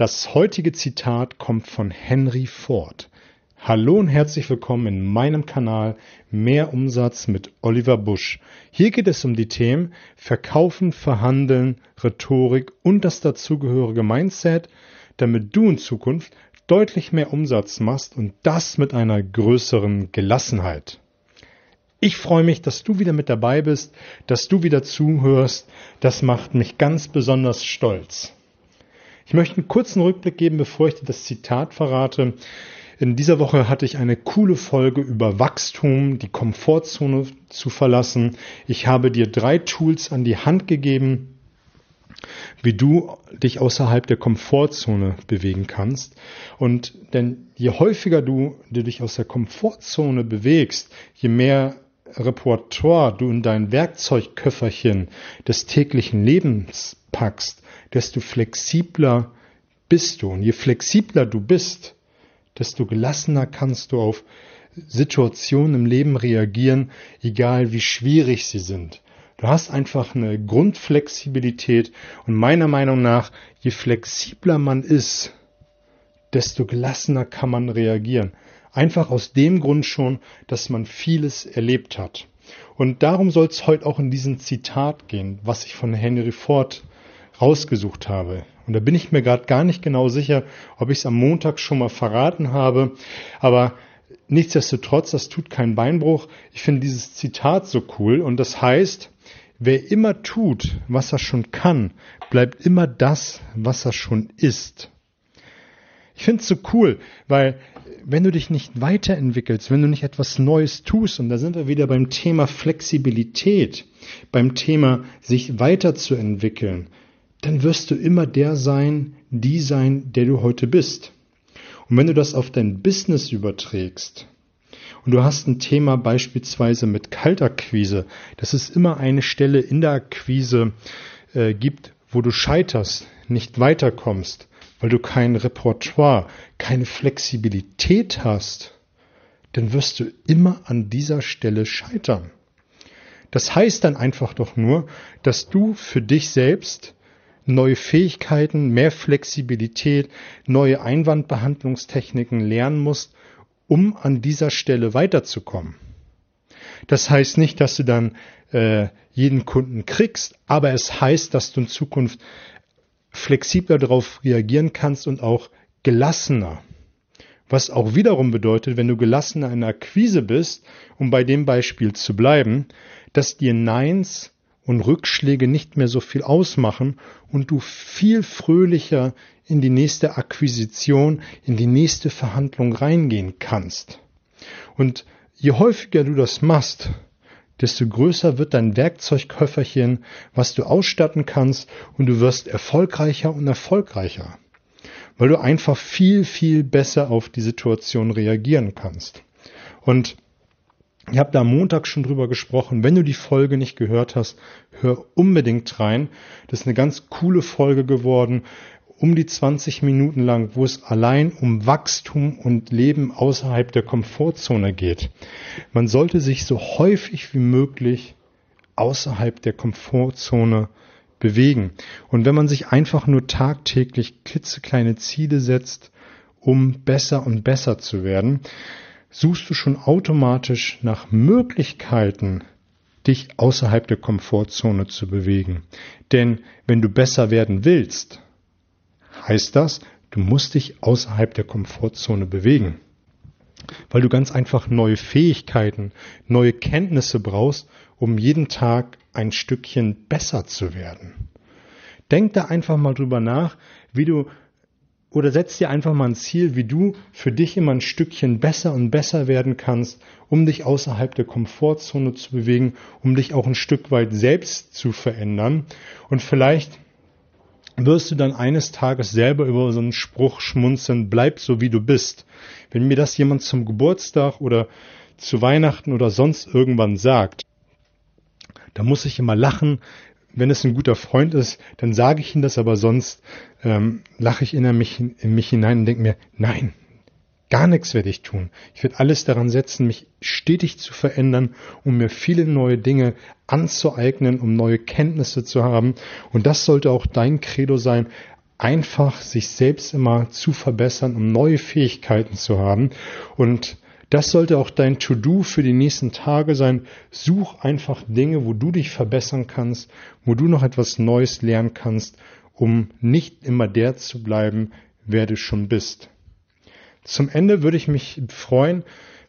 Das heutige Zitat kommt von Henry Ford. Hallo und herzlich willkommen in meinem Kanal Mehr Umsatz mit Oliver Busch. Hier geht es um die Themen Verkaufen, Verhandeln, Rhetorik und das dazugehörige Mindset, damit du in Zukunft deutlich mehr Umsatz machst und das mit einer größeren Gelassenheit. Ich freue mich, dass du wieder mit dabei bist, dass du wieder zuhörst. Das macht mich ganz besonders stolz. Ich möchte einen kurzen Rückblick geben, bevor ich dir das Zitat verrate. In dieser Woche hatte ich eine coole Folge über Wachstum, die Komfortzone zu verlassen. Ich habe dir drei Tools an die Hand gegeben, wie du dich außerhalb der Komfortzone bewegen kannst. Und denn je häufiger du, dich aus der Komfortzone bewegst, je mehr Repertoire du in dein Werkzeugköfferchen des täglichen Lebens packst, desto flexibler bist du. Und je flexibler du bist, desto gelassener kannst du auf Situationen im Leben reagieren, egal wie schwierig sie sind. Du hast einfach eine Grundflexibilität und meiner Meinung nach, je flexibler man ist, desto gelassener kann man reagieren. Einfach aus dem Grund schon, dass man vieles erlebt hat. Und darum soll es heute auch in diesem Zitat gehen, was ich von Henry Ford rausgesucht habe. Und da bin ich mir gerade gar nicht genau sicher, ob ich es am Montag schon mal verraten habe. Aber nichtsdestotrotz, das tut keinen Beinbruch. Ich finde dieses Zitat so cool und das heißt, wer immer tut, was er schon kann, bleibt immer das, was er schon ist. Ich finde es so cool, weil wenn du dich nicht weiterentwickelst, wenn du nicht etwas Neues tust, und da sind wir wieder beim Thema Flexibilität, beim Thema sich weiterzuentwickeln, dann wirst du immer der sein, die sein, der du heute bist. Und wenn du das auf dein Business überträgst, und du hast ein Thema beispielsweise mit Kaltakquise, dass es immer eine Stelle in der Akquise äh, gibt, wo du scheiterst, nicht weiterkommst, weil du kein Repertoire, keine Flexibilität hast, dann wirst du immer an dieser Stelle scheitern. Das heißt dann einfach doch nur, dass du für dich selbst neue Fähigkeiten, mehr Flexibilität, neue Einwandbehandlungstechniken lernen musst, um an dieser Stelle weiterzukommen. Das heißt nicht, dass du dann äh, jeden Kunden kriegst, aber es heißt, dass du in Zukunft flexibler darauf reagieren kannst und auch gelassener. Was auch wiederum bedeutet, wenn du gelassener in der Akquise bist, um bei dem Beispiel zu bleiben, dass dir Neins und Rückschläge nicht mehr so viel ausmachen und du viel fröhlicher in die nächste Akquisition, in die nächste Verhandlung reingehen kannst. Und je häufiger du das machst, desto größer wird dein Werkzeugköfferchen, was du ausstatten kannst und du wirst erfolgreicher und erfolgreicher, weil du einfach viel, viel besser auf die Situation reagieren kannst. Und ich habe da am Montag schon drüber gesprochen. Wenn du die Folge nicht gehört hast, hör unbedingt rein. Das ist eine ganz coole Folge geworden, um die 20 Minuten lang, wo es allein um Wachstum und Leben außerhalb der Komfortzone geht. Man sollte sich so häufig wie möglich außerhalb der Komfortzone bewegen. Und wenn man sich einfach nur tagtäglich klitzekleine Ziele setzt, um besser und besser zu werden, suchst du schon automatisch nach Möglichkeiten, dich außerhalb der Komfortzone zu bewegen. Denn wenn du besser werden willst, heißt das, du musst dich außerhalb der Komfortzone bewegen. Weil du ganz einfach neue Fähigkeiten, neue Kenntnisse brauchst, um jeden Tag ein Stückchen besser zu werden. Denk da einfach mal drüber nach, wie du oder setz dir einfach mal ein Ziel, wie du für dich immer ein Stückchen besser und besser werden kannst, um dich außerhalb der Komfortzone zu bewegen, um dich auch ein Stück weit selbst zu verändern. Und vielleicht wirst du dann eines Tages selber über so einen Spruch schmunzeln, bleib so wie du bist. Wenn mir das jemand zum Geburtstag oder zu Weihnachten oder sonst irgendwann sagt, da muss ich immer lachen, wenn es ein guter Freund ist, dann sage ich ihm das, aber sonst ähm, lache ich in mich, in mich hinein und denke mir, nein, gar nichts werde ich tun. Ich werde alles daran setzen, mich stetig zu verändern, um mir viele neue Dinge anzueignen, um neue Kenntnisse zu haben. Und das sollte auch dein Credo sein. einfach sich selbst immer zu verbessern, um neue Fähigkeiten zu haben. Und das sollte auch dein To-Do für die nächsten Tage sein. Such einfach Dinge, wo du dich verbessern kannst, wo du noch etwas Neues lernen kannst, um nicht immer der zu bleiben, wer du schon bist. Zum Ende würde ich mich freuen,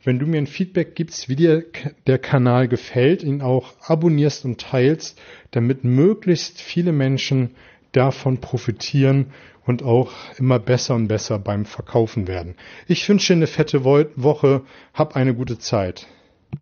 wenn du mir ein Feedback gibst, wie dir der Kanal gefällt, ihn auch abonnierst und teilst, damit möglichst viele Menschen davon profitieren und auch immer besser und besser beim Verkaufen werden. Ich wünsche dir eine fette Woche, hab eine gute Zeit.